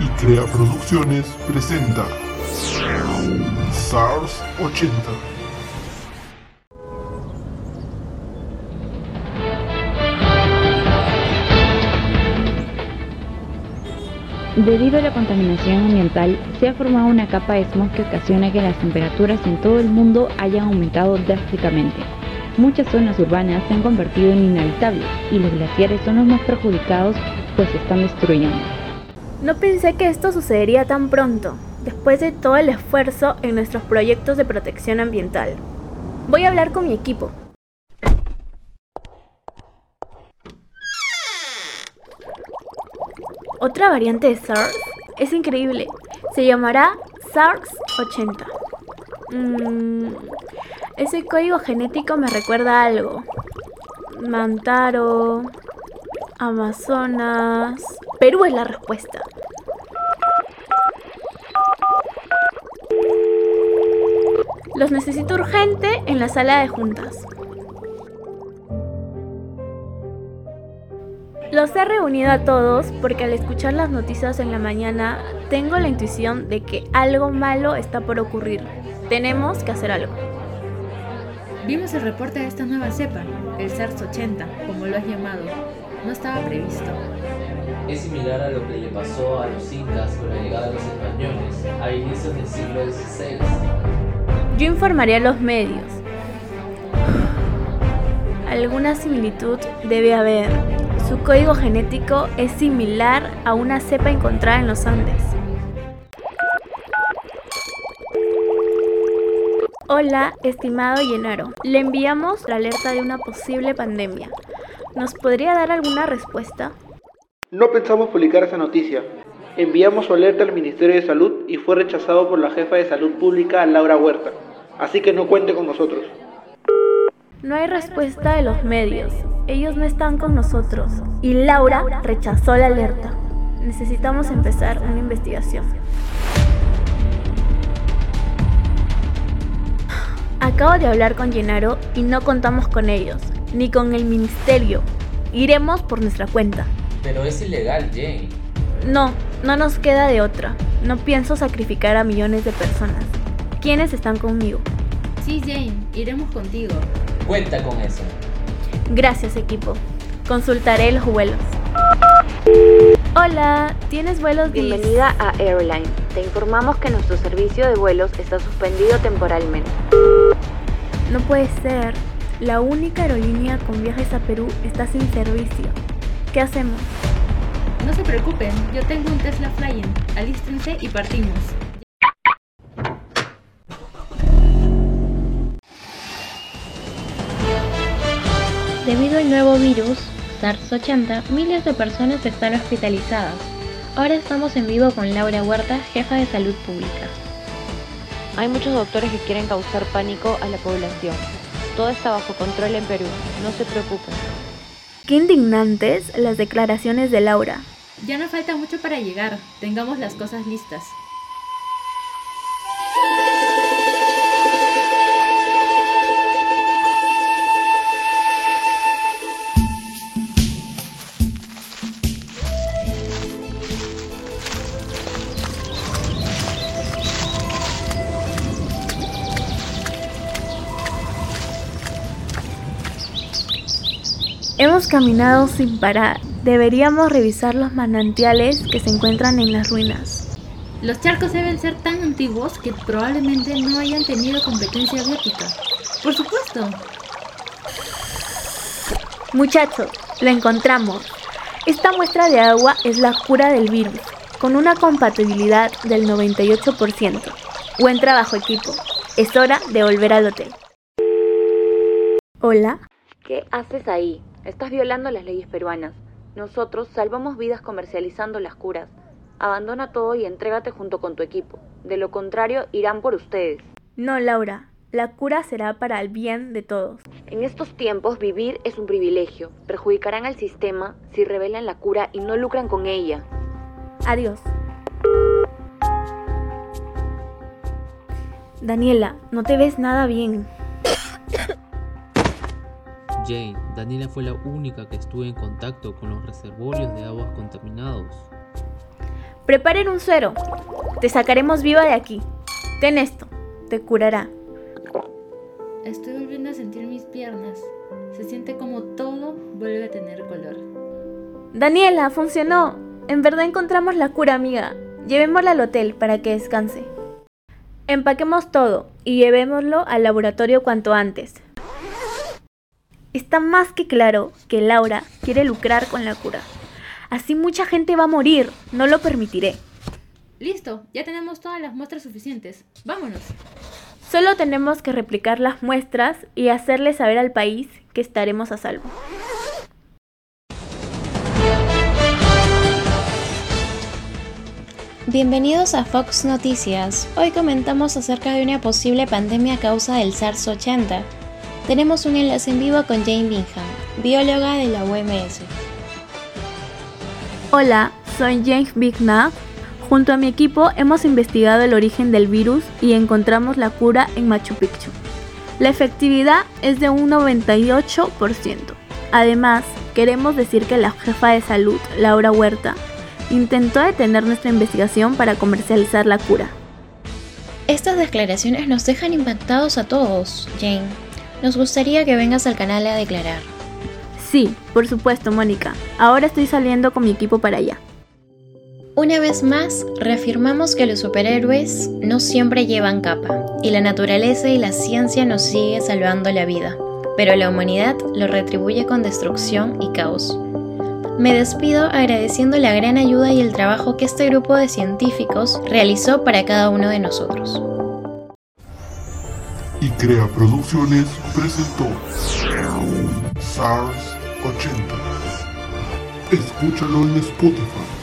y Crea Producciones presenta SARS 80. Debido a la contaminación ambiental, se ha formado una capa de smog que ocasiona que las temperaturas en todo el mundo hayan aumentado drásticamente. Muchas zonas urbanas se han convertido en inhabitables y los glaciares son los más perjudicados pues se están destruyendo. No pensé que esto sucedería tan pronto, después de todo el esfuerzo en nuestros proyectos de protección ambiental. Voy a hablar con mi equipo. Otra variante de SARS es increíble. Se llamará SARS-80. Mm, ese código genético me recuerda a algo. Mantaro, Amazonas. Perú es la respuesta. Los necesito urgente en la sala de juntas. Los he reunido a todos porque al escuchar las noticias en la mañana tengo la intuición de que algo malo está por ocurrir. Tenemos que hacer algo. Vimos el reporte de esta nueva cepa, el SARS-80, como lo has llamado. No estaba previsto. Es similar a lo que le pasó a los incas con la llegada de los españoles a inicios del siglo XVI. Yo informaré a los medios. Alguna similitud debe haber. Su código genético es similar a una cepa encontrada en los Andes. Hola, estimado Llenaro. Le enviamos la alerta de una posible pandemia. ¿Nos podría dar alguna respuesta? No pensamos publicar esa noticia. Enviamos su alerta al Ministerio de Salud y fue rechazado por la jefa de Salud Pública, Laura Huerta. Así que no cuente con nosotros. No hay respuesta de los medios. Ellos no están con nosotros. Y Laura rechazó la alerta. Necesitamos empezar una investigación. Acabo de hablar con Gennaro y no contamos con ellos, ni con el ministerio. Iremos por nuestra cuenta. Pero es ilegal, Jane. No, no nos queda de otra. No pienso sacrificar a millones de personas. ¿Quiénes están conmigo? Sí, Jane, iremos contigo. Cuenta con eso. Gracias, equipo. Consultaré los vuelos. Hola, ¿tienes vuelos? Bienvenida a Airline. Te informamos que nuestro servicio de vuelos está suspendido temporalmente. No puede ser. La única aerolínea con viajes a Perú está sin servicio. ¿Qué hacemos? No se preocupen, yo tengo un Tesla Flying. Alístense y partimos. Debido al nuevo virus, SARS-80, miles de personas están hospitalizadas. Ahora estamos en vivo con Laura Huerta, jefa de salud pública. Hay muchos doctores que quieren causar pánico a la población. Todo está bajo control en Perú, no se preocupen. Qué indignantes las declaraciones de Laura. Ya no falta mucho para llegar. Tengamos las cosas listas. Hemos caminado sin parar. Deberíamos revisar los manantiales que se encuentran en las ruinas. Los charcos deben ser tan antiguos que probablemente no hayan tenido competencia biótica. Por supuesto. Muchachos, lo encontramos. Esta muestra de agua es la cura del virus, con una compatibilidad del 98%. Buen trabajo equipo. Es hora de volver al hotel. Hola. ¿Qué haces ahí? Estás violando las leyes peruanas. Nosotros salvamos vidas comercializando las curas. Abandona todo y entrégate junto con tu equipo. De lo contrario, irán por ustedes. No, Laura. La cura será para el bien de todos. En estos tiempos vivir es un privilegio. Perjudicarán al sistema si revelan la cura y no lucran con ella. Adiós. Daniela, no te ves nada bien. Jane, Daniela fue la única que estuvo en contacto con los reservorios de aguas contaminados. Preparen un suero. Te sacaremos viva de aquí. Ten esto. Te curará. Estoy volviendo a sentir mis piernas. Se siente como todo vuelve a tener color. Daniela, funcionó. En verdad encontramos la cura, amiga. Llevémosla al hotel para que descanse. Empaquemos todo y llevémoslo al laboratorio cuanto antes. Está más que claro que Laura quiere lucrar con la cura. Así mucha gente va a morir. No lo permitiré. Listo, ya tenemos todas las muestras suficientes. Vámonos. Solo tenemos que replicar las muestras y hacerle saber al país que estaremos a salvo. Bienvenidos a Fox Noticias. Hoy comentamos acerca de una posible pandemia a causa del SARS-80. Tenemos un enlace en vivo con Jane Bingham, bióloga de la UMS. Hola, soy James Bignat. Junto a mi equipo hemos investigado el origen del virus y encontramos la cura en Machu Picchu. La efectividad es de un 98%. Además, queremos decir que la jefa de salud, Laura Huerta, intentó detener nuestra investigación para comercializar la cura. Estas declaraciones nos dejan impactados a todos, Jane. Nos gustaría que vengas al canal a declarar. Sí, por supuesto, Mónica. Ahora estoy saliendo con mi equipo para allá. Una vez más, reafirmamos que los superhéroes no siempre llevan capa, y la naturaleza y la ciencia nos sigue salvando la vida, pero la humanidad lo retribuye con destrucción y caos. Me despido agradeciendo la gran ayuda y el trabajo que este grupo de científicos realizó para cada uno de nosotros. Y Crea Producciones presentó SARS 80. Escúchalo en Spotify.